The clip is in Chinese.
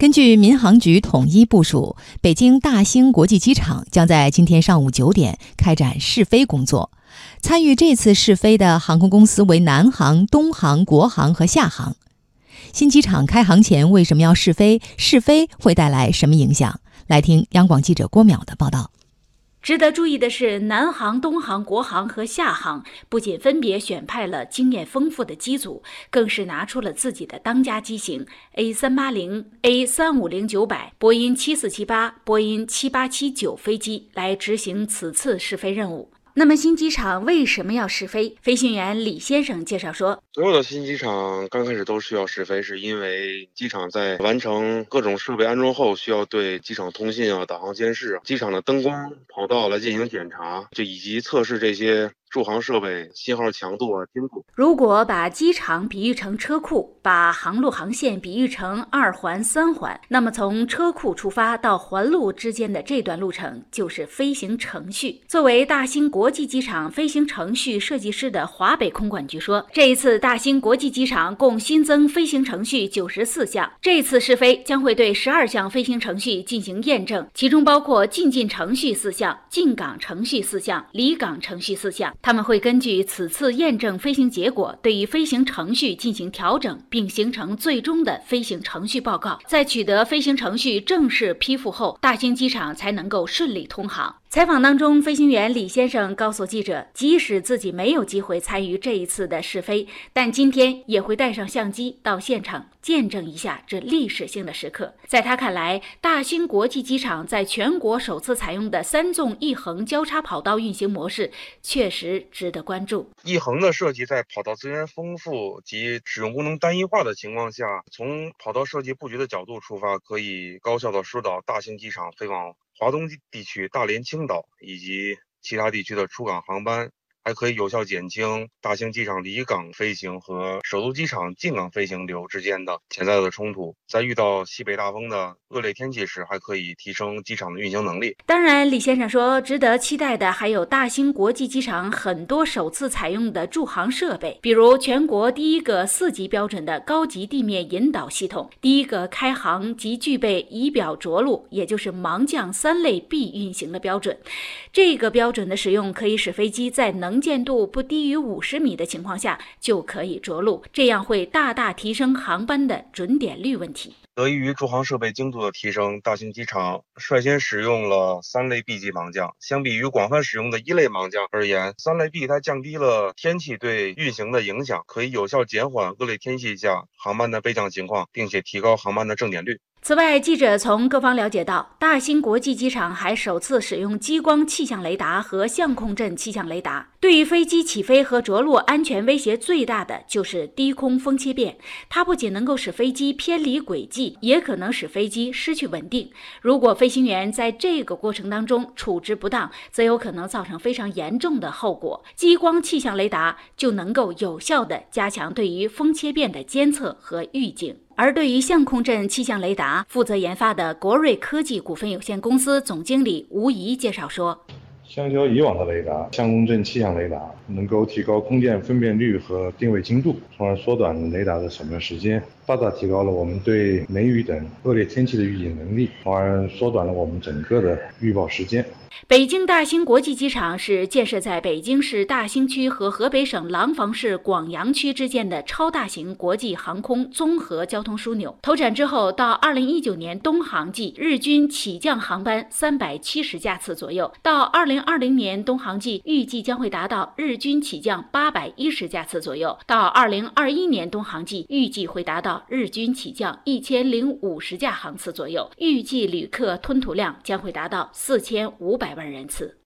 根据民航局统一部署，北京大兴国际机场将在今天上午九点开展试飞工作。参与这次试飞的航空公司为南航、东航、国航和厦航。新机场开航前为什么要试飞？试飞会带来什么影响？来听央广记者郭淼的报道。值得注意的是，南航、东航、国航和厦航不仅分别选派了经验丰富的机组，更是拿出了自己的当家机型 A 三八零、A 三五零九百、波音七四七八、波音七八七九飞机来执行此次试飞任务。那么新机场为什么要试飞？飞行员李先生介绍说：“所有的新机场刚开始都需要试飞，是因为机场在完成各种设备安装后，需要对机场通信啊、导航监视、机场的灯光、跑道来进行检查，就以及测试这些。”驻航设备信号强度啊，精度。如果把机场比喻成车库，把航路航线比喻成二环、三环，那么从车库出发到环路之间的这段路程就是飞行程序。作为大兴国际机场飞行程序设计师的华北空管局说，这一次大兴国际机场共新增飞行程序九十四项，这次试飞将会对十二项飞行程序进行验证，其中包括进进程序四项、进港程序四项、离港程序四项。他们会根据此次验证飞行结果，对于飞行程序进行调整，并形成最终的飞行程序报告。在取得飞行程序正式批复后，大兴机场才能够顺利通航。采访当中，飞行员李先生告诉记者，即使自己没有机会参与这一次的试飞，但今天也会带上相机到现场见证一下这历史性的时刻。在他看来，大兴国际机场在全国首次采用的三纵一横交叉跑道运行模式，确实值得关注。一横的设计在跑道资源丰富及使用功能单一化的情况下，从跑道设计布局的角度出发，可以高效的疏导大兴机场飞往。华东地区大连、青岛以及其他地区的出港航班。还可以有效减轻大兴机场离港飞行和首都机场进港飞行流之间的潜在的冲突。在遇到西北大风的恶劣天气时，还可以提升机场的运行能力。当然，李先生说，值得期待的还有大兴国际机场很多首次采用的驻航设备，比如全国第一个四级标准的高级地面引导系统，第一个开航即具备仪表着陆，也就是盲降三类 B 运行的标准。这个标准的使用可以使飞机在能能见度不低于五十米的情况下就可以着陆，这样会大大提升航班的准点率问题。得益于驻航设备精度的提升，大兴机场率先使用了三类 B 级盲降。相比于广泛使用的一类盲降而言，三类 B 它降低了天气对运行的影响，可以有效减缓恶劣天气下航班的备降情况，并且提高航班的正点率。此外，记者从各方了解到，大兴国际机场还首次使用激光气象雷达和相控阵气象雷达。对于飞机起飞和着陆安全威胁最大的就是低空风切变，它不仅能够使飞机偏离轨迹，也可能使飞机失去稳定。如果飞行员在这个过程当中处置不当，则有可能造成非常严重的后果。激光气象雷达就能够有效地加强对于风切变的监测和预警。而对于相控阵气象雷达，负责研发的国瑞科技股份有限公司总经理吴怡介绍说：“相较以往的雷达，相控阵气象雷达能够提高空间分辨率和定位精度，从而缩短雷达的扫描时间，大大提高了我们对雷雨等恶劣天气的预警能力，从而缩短了我们整个的预报时间。”北京大兴国际机场是建设在北京市大兴区和河北省廊坊市广阳区之间的超大型国际航空综合交通枢纽。投产之后，到二零一九年东航季，日均起降航班三百七十架次左右；到二零二零年东航季，预计将会达到日均起降八百一十架次左右；到二零二一年东航季，预计会达到日均起降一千零五十架航次左右。预计旅客吞吐量将会达到四千五。百万人次。